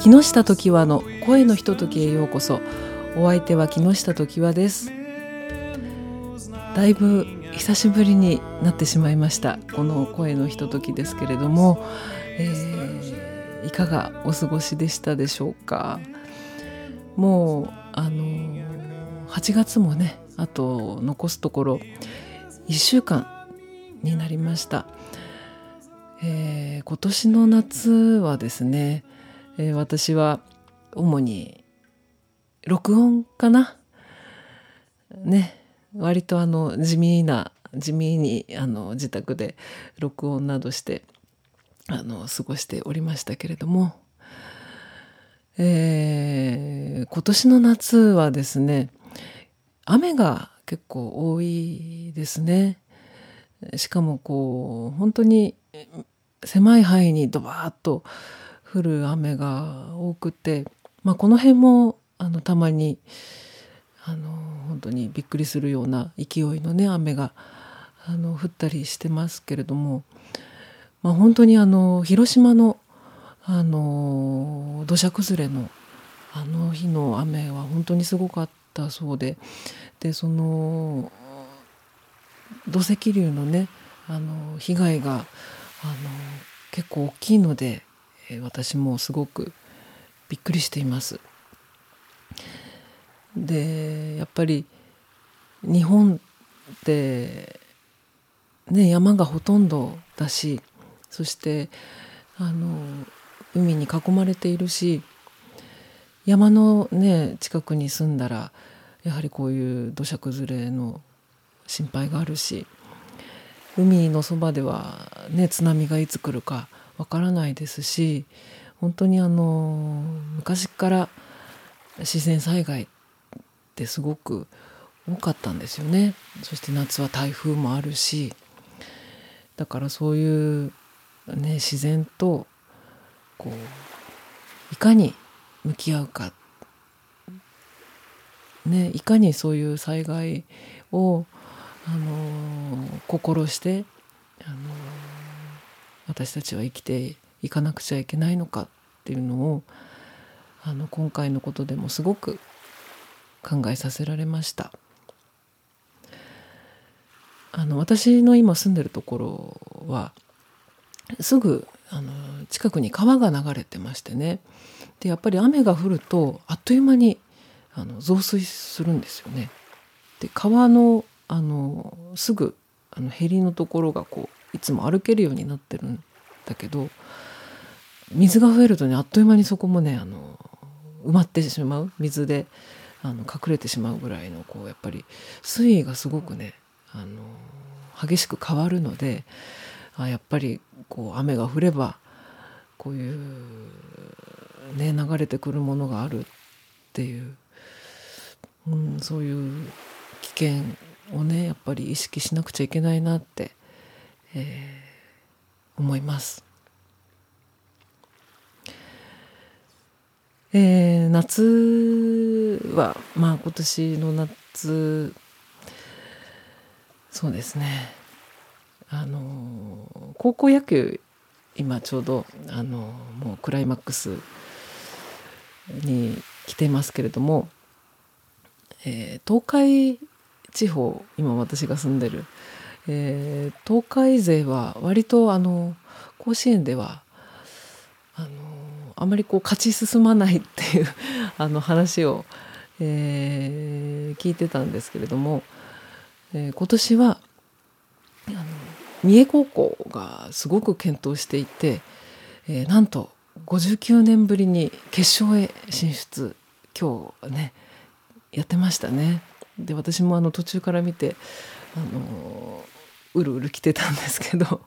木下時和の声のひとときへようこそ。お相手は木下時和です。だいぶ久しぶりになってしまいました。この声のひとときですけれども、えー、いかがお過ごしでしたでしょうか。もうあの8月もねあと残すところ1週間になりました、えー、今年の夏はですね、えー、私は主に録音かな？ね。割とあの地味な地味にあの自宅で録音などしてあの過ごしておりましたけれども、えー、今年の夏はですね雨が結構多いですね。しかもこう本当に狭い範囲にドバーッと降る雨が多くて、まあ、この辺もあのたまにあの本当にびっくりするような勢いのね雨があの降ったりしてますけれども、まあ、本当にあの広島のあの土砂崩れのあの日の雨は本当にすごかったそうででその土石流のねあの被害があの結構大きいので、え私もすごくびっくりしています。でやっぱり日本ってね山がほとんどだしそしてあの海に囲まれているし山のね近くに住んだらやはりこういう土砂崩れの心配があるし海のそばではね津波がいつ来るかわからないですし本当にあの昔から自然災害ってすごく多かったんですよね。そして夏は台風もあるしだからそういうね自然とこういかに向き合うか。ね、いかにそういう災害を、あの心してあの私たちは生きていかなくちゃいけないのかっていうのをあの今回のことでもすごく考えさせられました。あの私の今住んでるところはすぐあの近くに川が流れてましてねでやっぱり雨が降るとあっという間にあの増水するんですよね。で川のあのすぐあのへりのところがこういつも歩けるようになってるんだけど水が増えるとねあっという間にそこもねあの埋まってしまう。水であの隠れてしまうぐらいのこうやっぱり水位がすごくねあの激しく変わるのであやっぱりこう雨が降ればこういうね流れてくるものがあるっていううん、そういう危険をねやっぱり意識しなくちゃいけないなって、えー、思います。えー、夏はまあ今年の夏そうですねあの高校野球今ちょうどあのもうクライマックスに来てますけれどもえー、東海地方今私が住んでる、えー、東海勢は割とあの甲子園ではあのあまりこう勝ち進まないっていうあの話を、えー、聞いてたんですけれども、えー、今年はあの三重高校がすごく健闘していて、えー、なんと59年ぶりに決勝へ進出今日ねやってましたね。で私もあの途中から見てあのうるうる来てたんですけど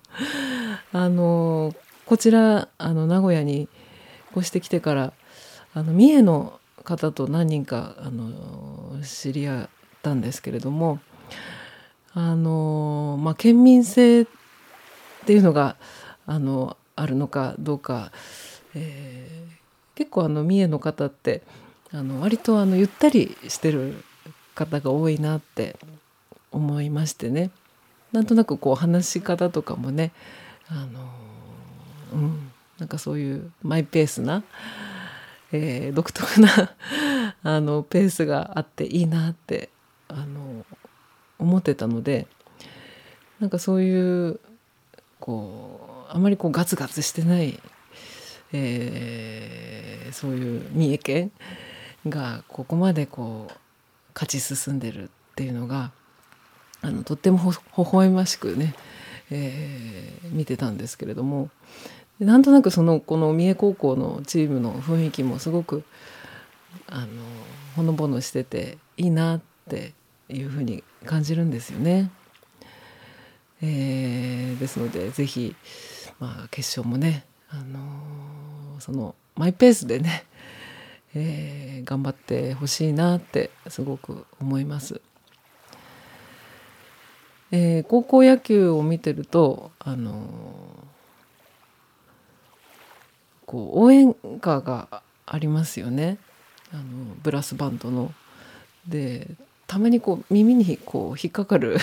あのこちらあの名古屋に越してきてからあの三重の方と何人かあの知り合ったんですけれどもあの、まあ、県民性っていうのがあのあるのかどうか、えー、結構あの三重の方ってあの割とあのゆったりしてる方が多いなって思いましてね。なんとなくこう話し方とかもねあのうんなんかそういうマイペースな、えー、独特な あのペースがあっていいなってあの思ってたのでなんかそういうこうあまりこうガツガツしてない、えー、そういう三重県がここまでこう勝ち進んでるっていうのがあのとってもほ微笑ましくね、えー、見てたんですけれどもなんとなくそのこの三重高校のチームの雰囲気もすごくあのほのぼのしてていいなっていうふうに感じるんですよね。えー、ですので是非、まあ、決勝もね、あのー、そのマイペースでね、えー、頑張ってほしいなってすごく思います。えー、高校野球を見てると、あのこう応援歌がありますよねあのブラスバンドの。でたまにこう耳にこう引っかかる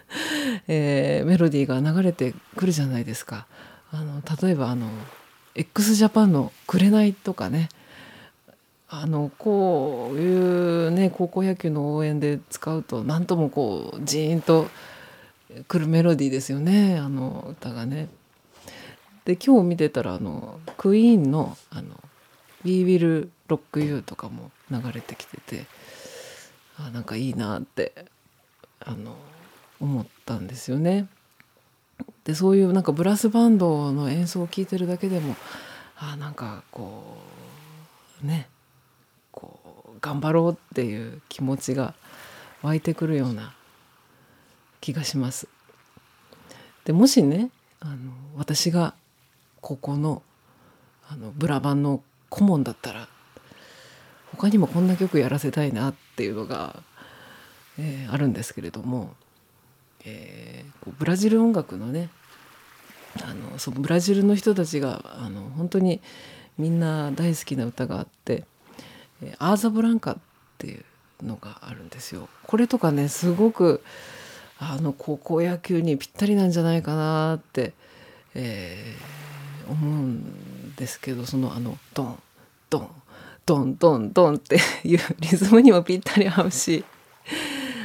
えー、メロディーが流れてくるじゃないですか。あの例えばあの x ジャパンの「紅」とかねあのこういうね高校野球の応援で使うと何ともこうジーンとくるメロディーですよねあの歌がね。で今日見てたらあのクイーンの「あの We Will Rock You」とかも流れてきててあなんかいいなってあの思ったんですよね。でそういうなんかブラスバンドの演奏を聴いてるだけでもあなんかこうねこう頑張ろうっていう気持ちが湧いてくるような気がします。でもしねあの私がここのあのブラバンの顧問だったら他にもこんな曲やらせたいなっていうのが、えー、あるんですけれども、えー、ブラジル音楽のねあのそのブラジルの人たちがあの本当にみんな大好きな歌があって「アーザ・ブランカ」っていうのがあるんですよ。これとかねすごくあの高校野球にぴったりなんじゃないかなって、えー、思うんですけどそのあのドンドンドンドンドンっていうリズムにもぴったり合うし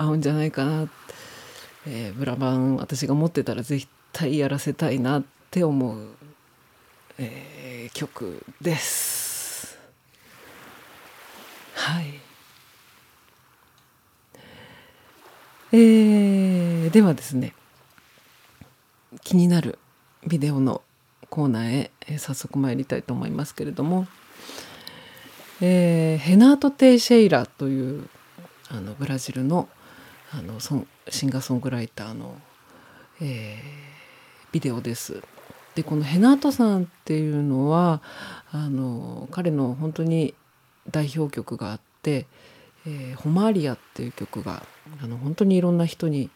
合うんじゃないかな、えー、ブラバン私が持ってたら絶対やらせたいなって思う、えー、曲です。はい。えー、ではですね気になるビデオのコーナーへ、えー、早速参りたいと思いますけれども、えー、ヘナート・テイシェイラというあのブラジルのあのソンシンガーソングライターの、えー、ビデオです。でこのヘナートさんっていうのはあの彼の本当に代表曲があって「えー、ホマーリア」っていう曲があの本当にいろんな人に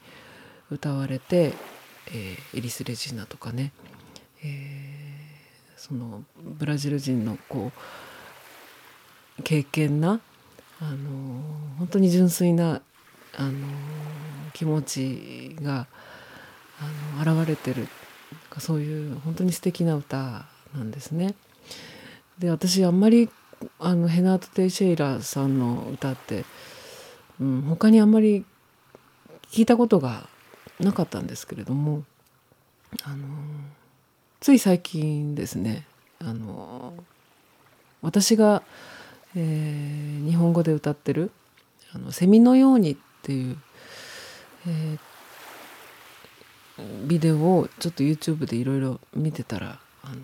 歌われて、えー、エリス・レジーナとかね、えー、そのブラジル人のこう経験なあの本当に純粋なあの気持ちがあの現れてるそういう本当に素敵な歌なんですね。で私あんまりあのヘナート・テイシェイラーさんの歌って、うん、他にあんまり聞いたことがなかったんですけれどもあのつい最近ですねあの私が、えー、日本語で歌ってる「あのセミのように」っていう、えー、ビデオをちょっと YouTube でいろいろ見てたら、あの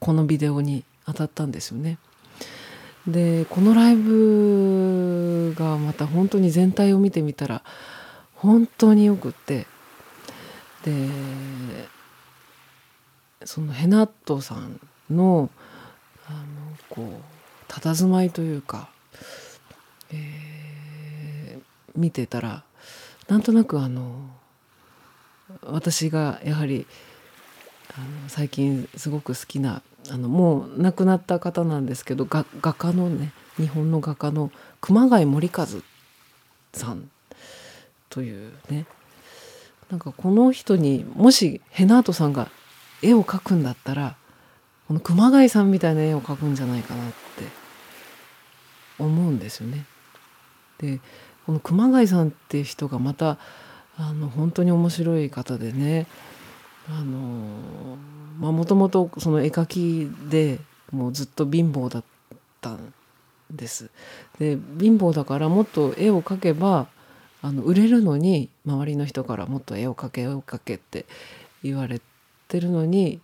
このビデオに当たったんですよね。でこのライブがまた本当に全体を見てみたら本当によくってでそのヘナットさんのあのこう佇まいというか、えー、見てたらなんとなくあの私がやはりあの最近すごく好きなあのもう亡くなった方なんですけど画家のね日本の画家の熊谷森和さんというねなんかこの人にもしヘナートさんが絵を描くんだったらこの熊谷さんみたいな絵を描くんじゃないかなって思うんですよね。でこの熊谷さんっていう人がまたあの本当に面白い方でね。もともとその絵描きでもうずっと貧乏だったんです。で貧乏だからもっと絵を描けばあの売れるのに周りの人からもっと絵を描け絵を描けって言われてるのに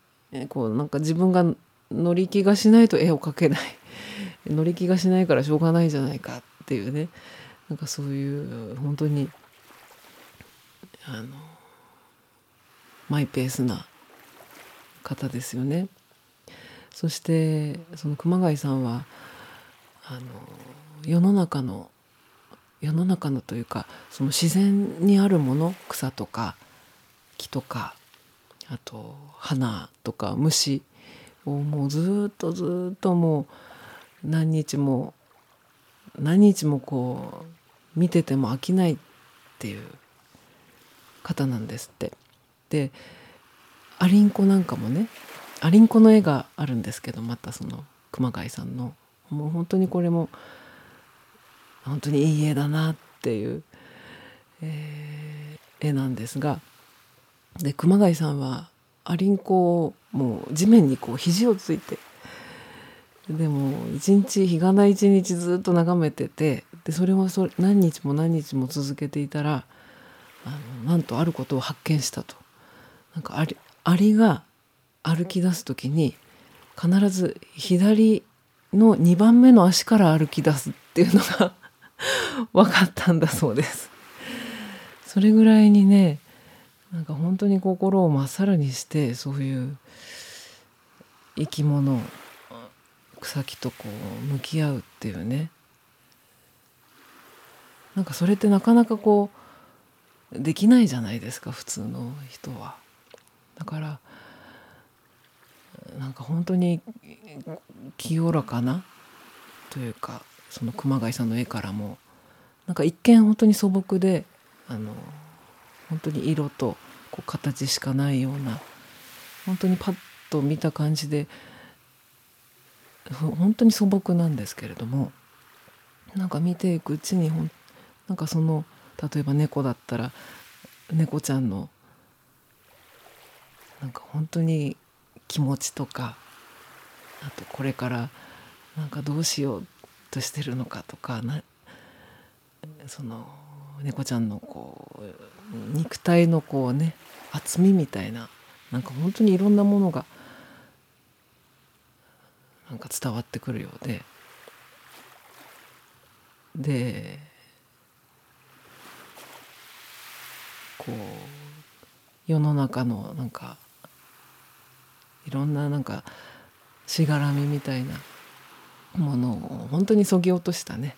こうなんか自分が乗り気がしないと絵を描けない。乗り気がしないからしょうがないじゃないかっていうね。なんかそういう本当にあのマイペースな方ですよね。そしてその熊谷さんはあの世の中の世の中のというかその自然にあるもの草とか木とかあと花とか虫をもうずっとずっともう何日も何日もこう見てても飽きないっていう方なんですって。でアリンコなんかもねアリンコの絵があるんですけどまたその熊谷さんのもう本当にこれも本当にいい絵だなっていう、えー、絵なんですがで熊谷さんはアリンコをもう地面にこう肘をついてでも一日日がない一日ずっと眺めててでそれをそ何日も何日も続けていたらあのなんとあることを発見したと。なんかアリアリが歩き出す時に必ず左の2番目の足から歩き出すっていうのが 分かったんだそうです。それぐらいにねなんか本当に心をまっさらにしてそういう生き物草木とこう向き合うっていうねなんかそれってなかなかこうできないじゃないですか普通の人は。だからなんか本当に清らかなというかその熊谷さんの絵からもなんか一見本当に素朴であの本当に色とこう形しかないような本当にパッと見た感じで本当に素朴なんですけれどもなんか見ていくうちにほんなんかその例えば猫だったら猫ちゃんのなんか本当に気持ちとかあとこれからなんかどうしようとしてるのかとかなその猫ちゃんのこう肉体のこうね厚みみたいななんか本当にいろんなものがなんか伝わってくるようで。でこう世の中のなんかいろんななんかしがらみみたいなものを本当にそぎ落としたね。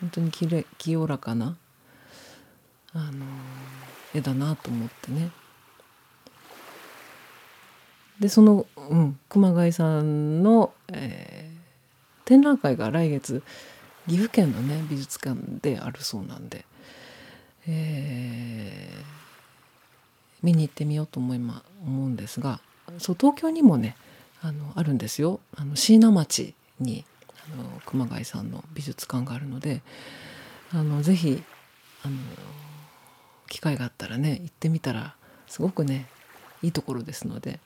本当にきれ清らかなあの絵だなと思ってね。でその、うん、熊谷さんの、えー、展覧会が来月岐阜県のね美術館であるそうなんで、えー、見に行ってみようと思い、ま、思うんですがそう東京にもねあのあるんですよ。あの椎名町にあの熊谷さんの美術館があるのであのぜひあの機会があったらね行ってみたらすごくねいいところですので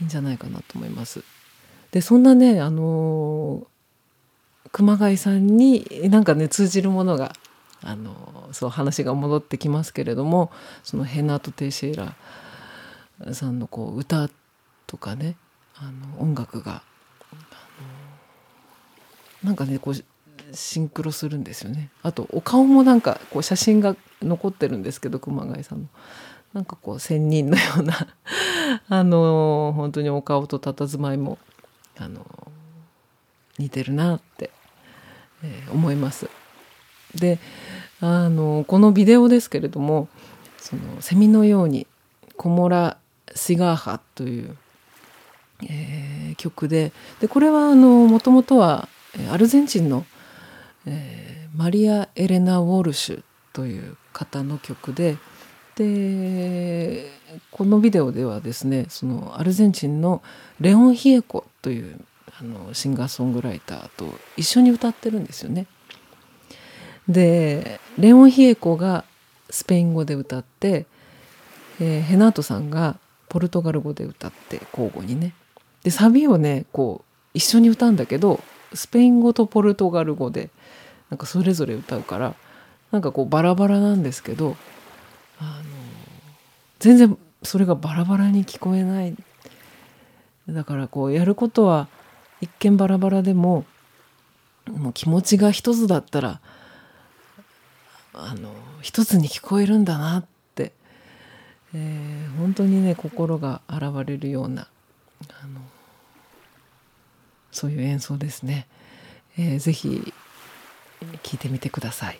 いいんじゃないかなと思います。でそんなねあの熊谷さんになんかね通じるものがあのそう話が戻ってきますけれどもそのヘナート・テイシェイラさんのこう歌とかねあの音楽がなんかねこうシンクロするんですよねあとお顔もなんかこう写真が残ってるんですけど熊谷さんのなんかこう仙人のようなあの本当にお顔と佇まいもあの似てるなって、えー、思います。であのこのビデオですけれどもそのセミのように「コモラ・シガーハ」という、えー、曲ででこれはもともとはアルゼンチンの、えー、マリア・エレナ・ウォルシュという方の曲ででこのビデオではですねそのアルゼンチンのレオン・ヒエコというあのシンガーソングライターと一緒に歌ってるんですよね。でレオン・ヒエコがスペイン語で歌って、えー、ヘナートさんがポルトガル語で歌って交互にね。でサビをねこう一緒に歌うんだけどスペイン語とポルトガル語でなんかそれぞれ歌うからなんかこうバラバラなんですけどあの全然それがバラバラに聞こえないだからこうやることは一見バラバラでももう気持ちが一つだったらあの一つに聞こえるんだなって、えー、本当にね心が洗われるようなあのそういう演奏ですね、えー、ぜひ聞いてみてください。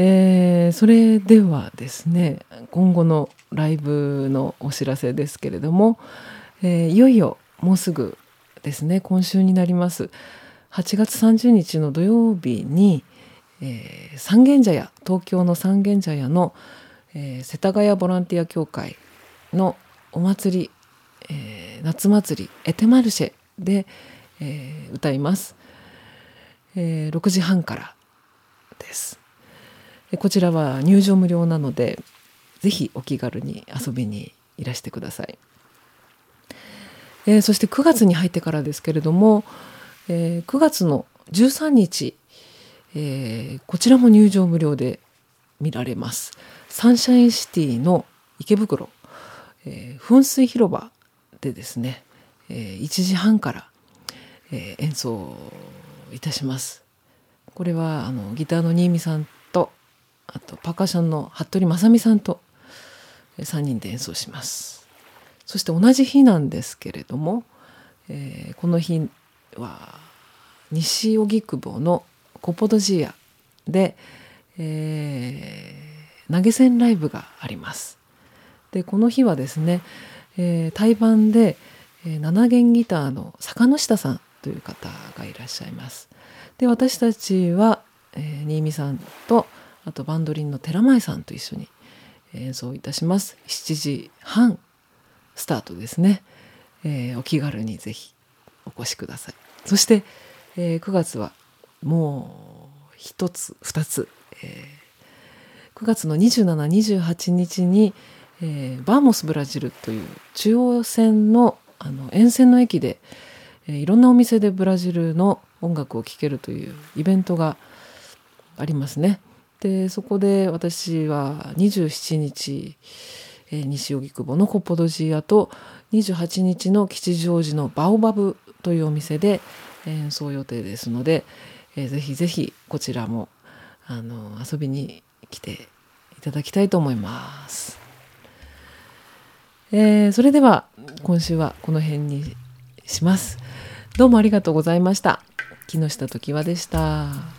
えー、それではですね今後のライブのお知らせですけれども、えー、いよいよもうすぐですね今週になります。8月30日の土曜日に、えー、三軒茶屋東京の三軒茶屋の、えー、世田谷ボランティア協会のお祭り、えー、夏祭りエテマルシェで、えー、歌います、えー、6時半からです。こちらは入場無料なのでぜひお気軽に遊びにいらしてください、えー、そして9月に入ってからですけれども、えー、9月の13日、えー、こちらも入場無料で見られます。サンシャインシティの池袋、えー、噴水広場でですね、えー、1時半から、えー、演奏いたします。これはあのギターの新見さんあとパーカッションの服部正美さんと3人で演奏しますそして同じ日なんですけれども、えー、この日は西荻窪のコポドジアで、えー、投げ銭ライブがあります。でこの日はですね、えー、対バンで、えー、7弦ギターの坂下さんという方がいらっしゃいます。で私たちは、えー、新見さんとあとバンドリンの寺前さんと一緒に演奏いたします。7時半スタートですね。えー、お気軽にぜひお越しください。そして、えー、9月はもう一つ二つ、えー、9月の2728日に、えー、バーモスブラジルという中央線のあの沿線の駅で、えー、いろんなお店でブラジルの音楽を聴けるというイベントがありますね。でそこで私は27日、えー、西荻窪のコッポドジアと28日の吉祥寺のバオバブというお店で演奏予定ですので、えー、ぜひぜひこちらもあの遊びに来ていただきたいと思います。えー、それでは今週はこの辺にします。どうもありがとうございました。木下時和でした。